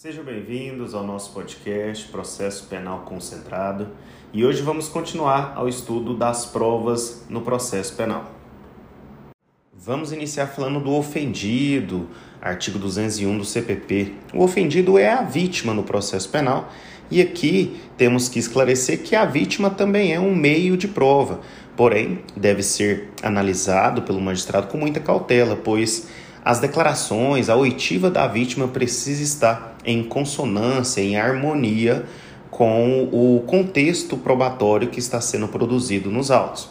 Sejam bem-vindos ao nosso podcast Processo Penal Concentrado e hoje vamos continuar ao estudo das provas no processo penal. Vamos iniciar falando do ofendido, artigo 201 do CPP. O ofendido é a vítima no processo penal e aqui temos que esclarecer que a vítima também é um meio de prova, porém deve ser analisado pelo magistrado com muita cautela, pois as declarações, a oitiva da vítima precisa estar em consonância, em harmonia com o contexto probatório que está sendo produzido nos autos.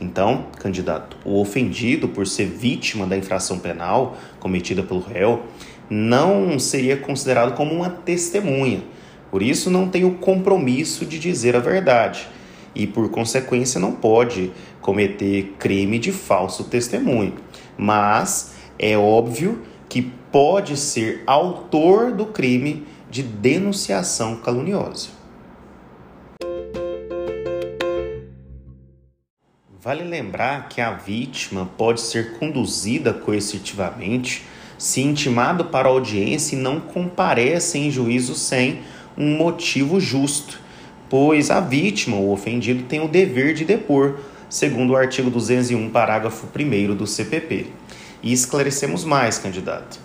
Então, candidato, o ofendido por ser vítima da infração penal cometida pelo réu não seria considerado como uma testemunha. Por isso, não tem o compromisso de dizer a verdade e, por consequência, não pode cometer crime de falso testemunho. Mas é óbvio que pode ser autor do crime de denunciação caluniosa. Vale lembrar que a vítima pode ser conduzida coercitivamente se intimado para audiência e não comparece em juízo sem um motivo justo, pois a vítima, o ofendido, tem o dever de depor, segundo o artigo 201, parágrafo 1 do CPP. E esclarecemos mais, candidato.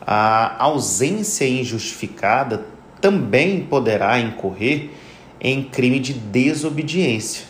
A ausência injustificada também poderá incorrer em crime de desobediência.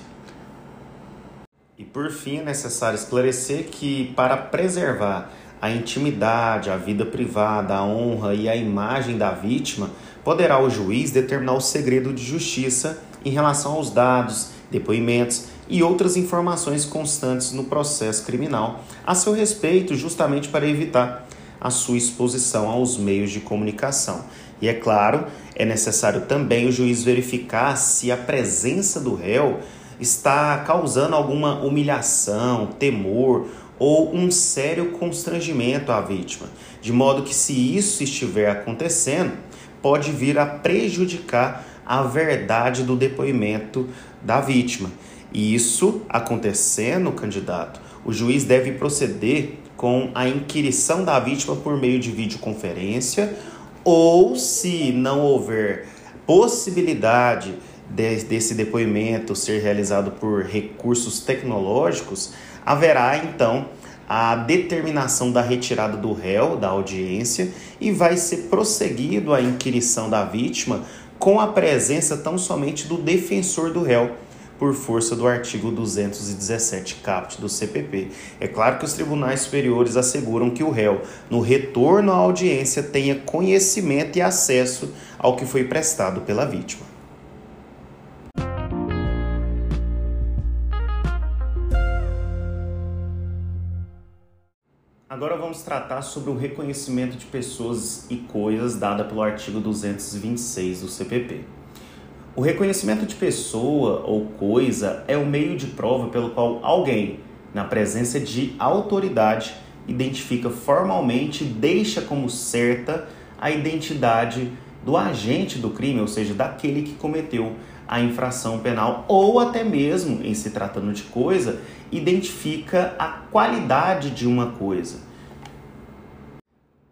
E por fim, é necessário esclarecer que, para preservar a intimidade, a vida privada, a honra e a imagem da vítima, poderá o juiz determinar o segredo de justiça em relação aos dados, depoimentos e outras informações constantes no processo criminal a seu respeito, justamente para evitar a sua exposição aos meios de comunicação. E é claro, é necessário também o juiz verificar se a presença do réu está causando alguma humilhação, temor ou um sério constrangimento à vítima, de modo que, se isso estiver acontecendo, pode vir a prejudicar a verdade do depoimento da vítima. E isso acontecendo, candidato, o juiz deve proceder com a inquirição da vítima por meio de videoconferência ou, se não houver possibilidade de, desse depoimento ser realizado por recursos tecnológicos, haverá então a determinação da retirada do réu da audiência e vai ser prosseguido a inquirição da vítima com a presença tão somente do defensor do réu por força do artigo 217 caput do CPP. É claro que os tribunais superiores asseguram que o réu, no retorno à audiência, tenha conhecimento e acesso ao que foi prestado pela vítima. Agora vamos tratar sobre o reconhecimento de pessoas e coisas dada pelo artigo 226 do CPP. O reconhecimento de pessoa ou coisa é o meio de prova pelo qual alguém, na presença de autoridade, identifica formalmente e deixa como certa a identidade do agente do crime, ou seja, daquele que cometeu a infração penal, ou até mesmo, em se tratando de coisa, identifica a qualidade de uma coisa.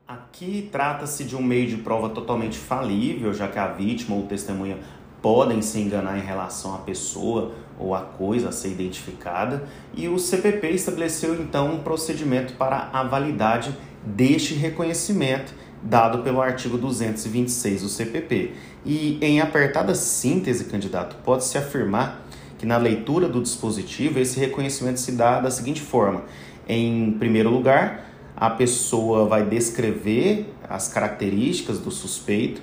Aqui trata-se de um meio de prova totalmente falível, já que a vítima ou testemunha podem se enganar em relação à pessoa ou à coisa a ser identificada, e o CPP estabeleceu então um procedimento para a validade deste reconhecimento dado pelo artigo 226 do CPP. E em apertada síntese, candidato, pode-se afirmar que na leitura do dispositivo esse reconhecimento se dá da seguinte forma: em primeiro lugar, a pessoa vai descrever as características do suspeito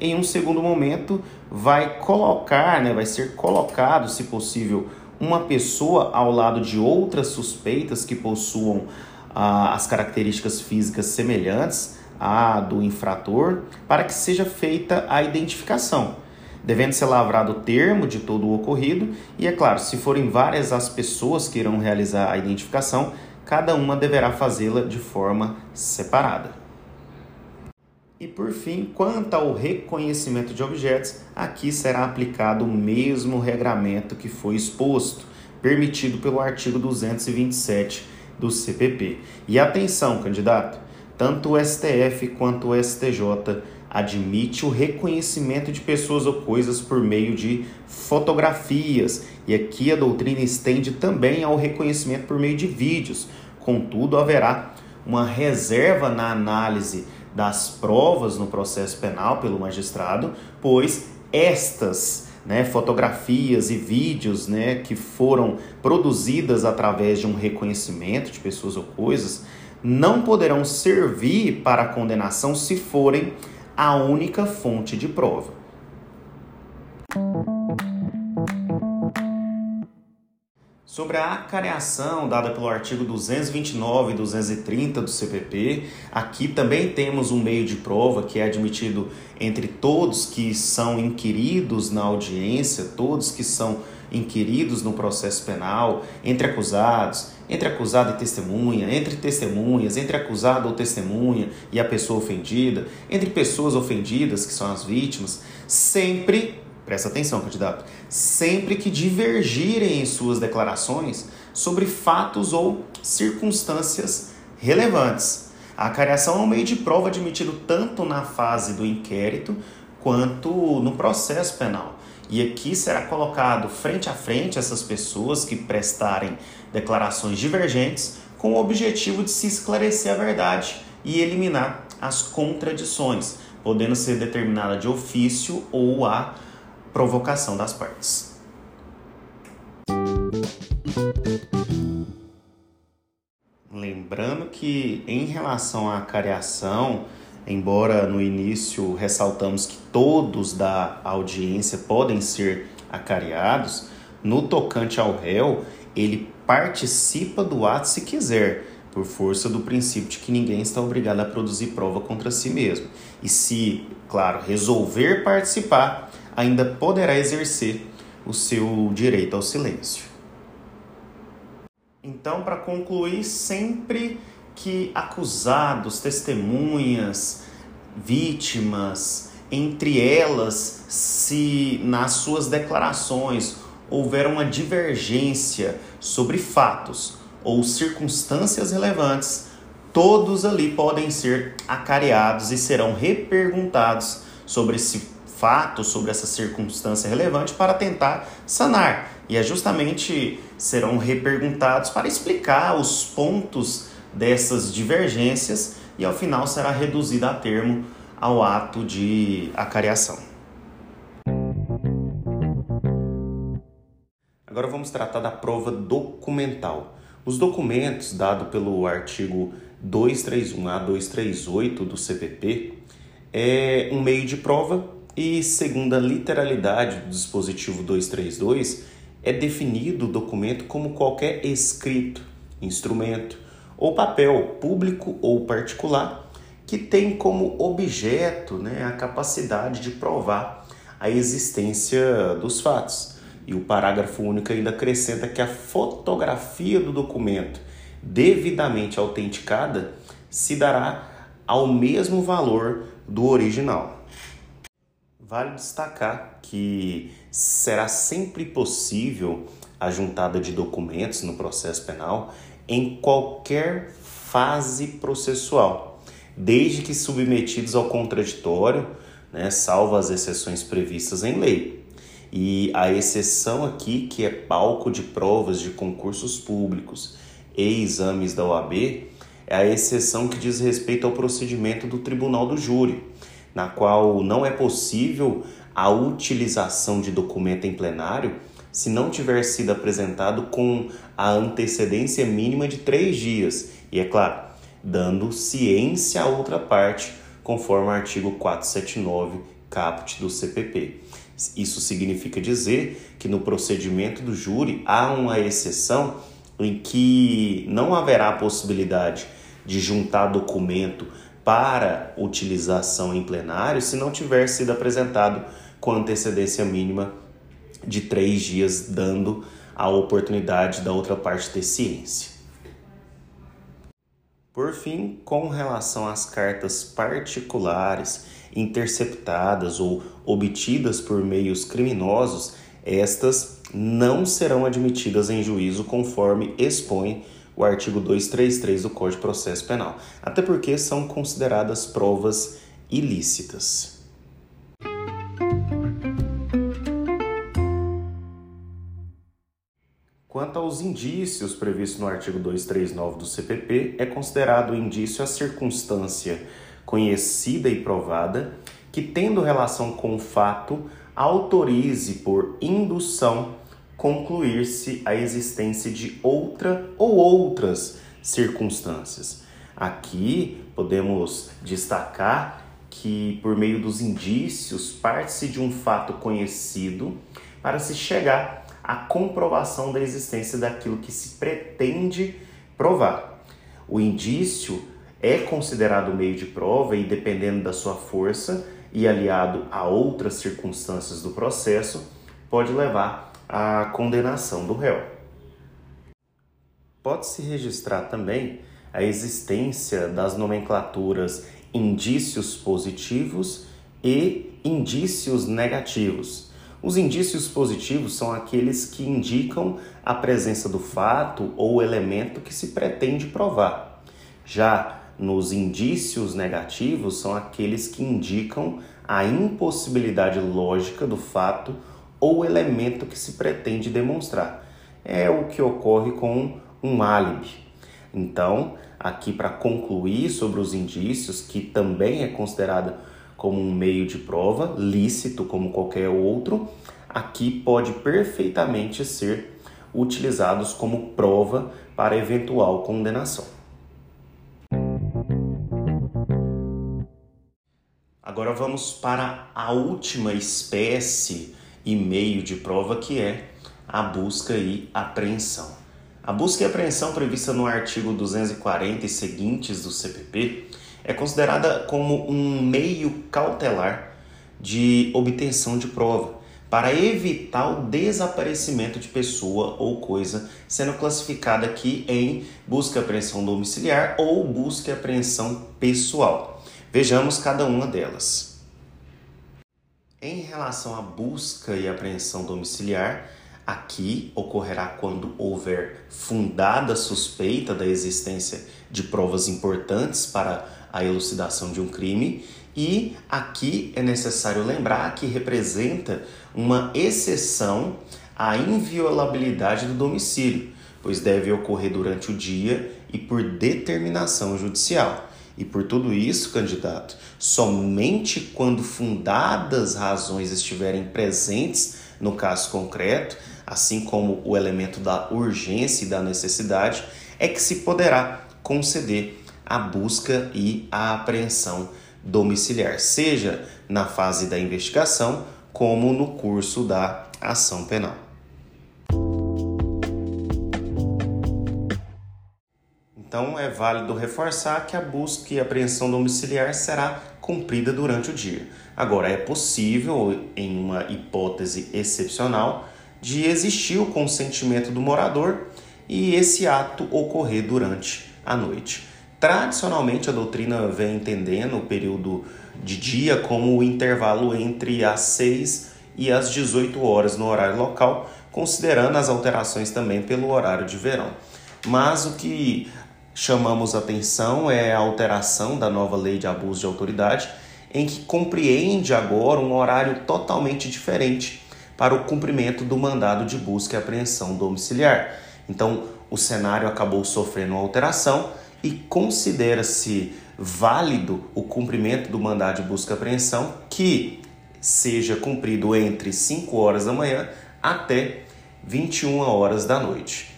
em um segundo momento vai colocar, né, vai ser colocado, se possível, uma pessoa ao lado de outras suspeitas que possuam ah, as características físicas semelhantes à do infrator, para que seja feita a identificação. Devendo ser lavrado o termo de todo o ocorrido, e é claro, se forem várias as pessoas que irão realizar a identificação, cada uma deverá fazê-la de forma separada. E por fim, quanto ao reconhecimento de objetos, aqui será aplicado o mesmo regramento que foi exposto, permitido pelo artigo 227 do CPP. E atenção, candidato, tanto o STF quanto o STJ admite o reconhecimento de pessoas ou coisas por meio de fotografias, e aqui a doutrina estende também ao reconhecimento por meio de vídeos. Contudo, haverá uma reserva na análise das provas no processo penal pelo magistrado, pois estas né, fotografias e vídeos né, que foram produzidas através de um reconhecimento de pessoas ou coisas não poderão servir para a condenação se forem a única fonte de prova. Sobre a acareação dada pelo artigo 229 e 230 do CPP, aqui também temos um meio de prova que é admitido entre todos que são inquiridos na audiência, todos que são inquiridos no processo penal, entre acusados, entre acusado e testemunha, entre testemunhas, entre acusado ou testemunha e a pessoa ofendida, entre pessoas ofendidas, que são as vítimas, sempre Presta atenção, candidato. Sempre que divergirem em suas declarações sobre fatos ou circunstâncias relevantes. A acariação é um meio de prova admitido tanto na fase do inquérito quanto no processo penal. E aqui será colocado frente a frente essas pessoas que prestarem declarações divergentes com o objetivo de se esclarecer a verdade e eliminar as contradições, podendo ser determinada de ofício ou a provocação das partes. Lembrando que, em relação à cariação, embora no início ressaltamos que todos da audiência podem ser acariados, no tocante ao réu, ele participa do ato se quiser, por força do princípio de que ninguém está obrigado a produzir prova contra si mesmo. E se, claro, resolver participar, ainda poderá exercer o seu direito ao silêncio. Então, para concluir, sempre que acusados, testemunhas, vítimas, entre elas, se nas suas declarações houver uma divergência sobre fatos ou circunstâncias relevantes, todos ali podem ser acareados e serão reperguntados sobre esse fato, sobre essa circunstância relevante para tentar sanar. E é justamente serão reperguntados para explicar os pontos dessas divergências e ao final será reduzida a termo ao ato de acariação. Agora vamos tratar da prova documental. Os documentos dados pelo artigo 231 a 238 do CPP é um meio de prova e, segundo a literalidade do dispositivo 232, é definido o documento como qualquer escrito, instrumento ou papel público ou particular que tem como objeto né, a capacidade de provar a existência dos fatos. E o parágrafo único ainda acrescenta que a fotografia do documento devidamente autenticada se dará ao mesmo valor do original. Vale destacar que será sempre possível a juntada de documentos no processo penal em qualquer fase processual, desde que submetidos ao contraditório, né, salvo as exceções previstas em lei. E a exceção aqui, que é palco de provas de concursos públicos e exames da OAB, é a exceção que diz respeito ao procedimento do tribunal do júri na qual não é possível a utilização de documento em plenário se não tiver sido apresentado com a antecedência mínima de três dias. E é claro, dando ciência à outra parte, conforme o artigo 479 caput do CPP. Isso significa dizer que no procedimento do júri há uma exceção em que não haverá possibilidade de juntar documento para utilização em plenário se não tiver sido apresentado com antecedência mínima de três dias, dando a oportunidade da outra parte ter ciência. Por fim, com relação às cartas particulares interceptadas ou obtidas por meios criminosos, estas não serão admitidas em juízo conforme expõe o artigo 233 do Código de Processo Penal, até porque são consideradas provas ilícitas. Quanto aos indícios previstos no artigo 239 do CPP, é considerado indício a circunstância conhecida e provada que, tendo relação com o fato, autorize por indução concluir-se a existência de outra ou outras circunstâncias. Aqui podemos destacar que, por meio dos indícios, parte-se de um fato conhecido para se chegar à comprovação da existência daquilo que se pretende provar. O indício é considerado meio de prova e, dependendo da sua força e aliado a outras circunstâncias do processo, pode levar à condenação do réu. Pode-se registrar também a existência das nomenclaturas indícios positivos e indícios negativos. Os indícios positivos são aqueles que indicam a presença do fato ou elemento que se pretende provar. Já nos indícios negativos são aqueles que indicam a impossibilidade lógica do fato ou elemento que se pretende demonstrar. É o que ocorre com um álibi. Então, aqui para concluir sobre os indícios, que também é considerado como um meio de prova, lícito como qualquer outro, aqui pode perfeitamente ser utilizados como prova para eventual condenação. Agora vamos para a última espécie e meio de prova que é a busca e apreensão. A busca e apreensão prevista no artigo 240 e seguintes do CPP é considerada como um meio cautelar de obtenção de prova para evitar o desaparecimento de pessoa ou coisa, sendo classificada aqui em busca e apreensão domiciliar ou busca e apreensão pessoal. Vejamos cada uma delas. Em relação à busca e apreensão domiciliar, aqui ocorrerá quando houver fundada suspeita da existência de provas importantes para a elucidação de um crime, e aqui é necessário lembrar que representa uma exceção à inviolabilidade do domicílio, pois deve ocorrer durante o dia e por determinação judicial. E por tudo isso, candidato, somente quando fundadas razões estiverem presentes no caso concreto, assim como o elemento da urgência e da necessidade, é que se poderá conceder a busca e a apreensão domiciliar, seja na fase da investigação como no curso da ação penal. Então é válido reforçar que a busca e apreensão domiciliar será cumprida durante o dia. Agora, é possível, em uma hipótese excepcional, de existir o consentimento do morador e esse ato ocorrer durante a noite. Tradicionalmente, a doutrina vem entendendo o período de dia como o intervalo entre as 6 e as 18 horas no horário local, considerando as alterações também pelo horário de verão. Mas o que chamamos atenção é a alteração da nova lei de abuso de autoridade, em que compreende agora um horário totalmente diferente para o cumprimento do mandado de busca e apreensão domiciliar. Então, o cenário acabou sofrendo uma alteração e considera-se válido o cumprimento do mandado de busca e apreensão que seja cumprido entre 5 horas da manhã até 21 horas da noite.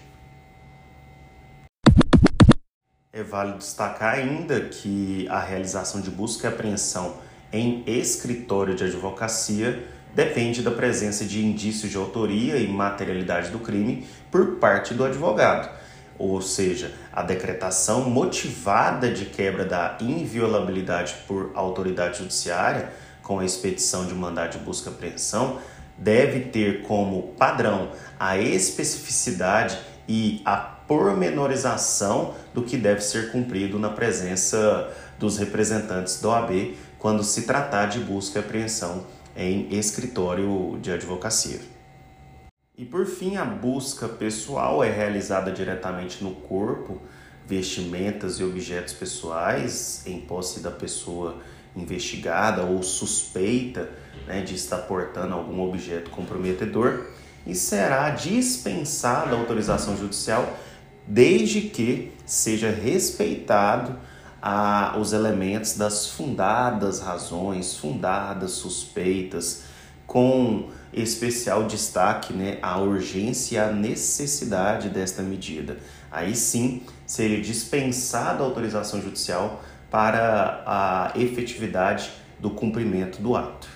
É válido destacar ainda que a realização de busca e apreensão em escritório de advocacia depende da presença de indícios de autoria e materialidade do crime por parte do advogado. Ou seja, a decretação motivada de quebra da inviolabilidade por autoridade judiciária, com a expedição de mandado de busca e apreensão, deve ter como padrão a especificidade e a pormenorização do que deve ser cumprido na presença dos representantes da OAB quando se tratar de busca e apreensão em escritório de advocacia. E por fim, a busca pessoal é realizada diretamente no corpo, vestimentas e objetos pessoais em posse da pessoa investigada ou suspeita né, de estar portando algum objeto comprometedor e será dispensada a autorização judicial desde que seja respeitado a, os elementos das fundadas razões, fundadas suspeitas, com especial destaque né, a urgência e a necessidade desta medida. Aí sim seria dispensada a autorização judicial para a efetividade do cumprimento do ato.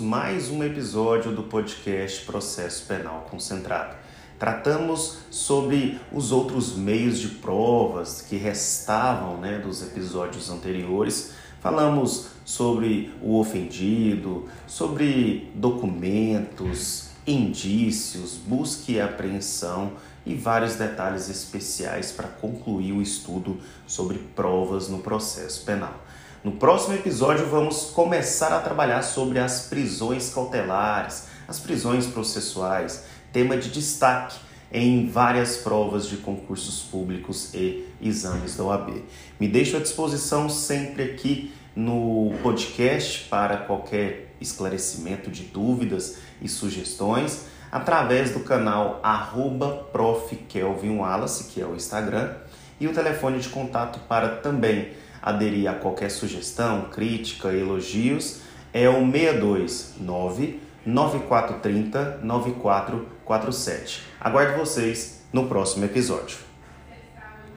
Mais um episódio do podcast Processo Penal Concentrado. Tratamos sobre os outros meios de provas que restavam né, dos episódios anteriores. Falamos sobre o ofendido, sobre documentos, indícios, busca e apreensão e vários detalhes especiais para concluir o estudo sobre provas no processo penal. No próximo episódio, vamos começar a trabalhar sobre as prisões cautelares, as prisões processuais, tema de destaque em várias provas de concursos públicos e exames da OAB. Me deixo à disposição sempre aqui no podcast para qualquer esclarecimento de dúvidas e sugestões através do canal arroba Wallace, que é o Instagram, e o telefone de contato para também aderir a qualquer sugestão, crítica, elogios, é o 629 9430 9447. Aguardo vocês no próximo episódio.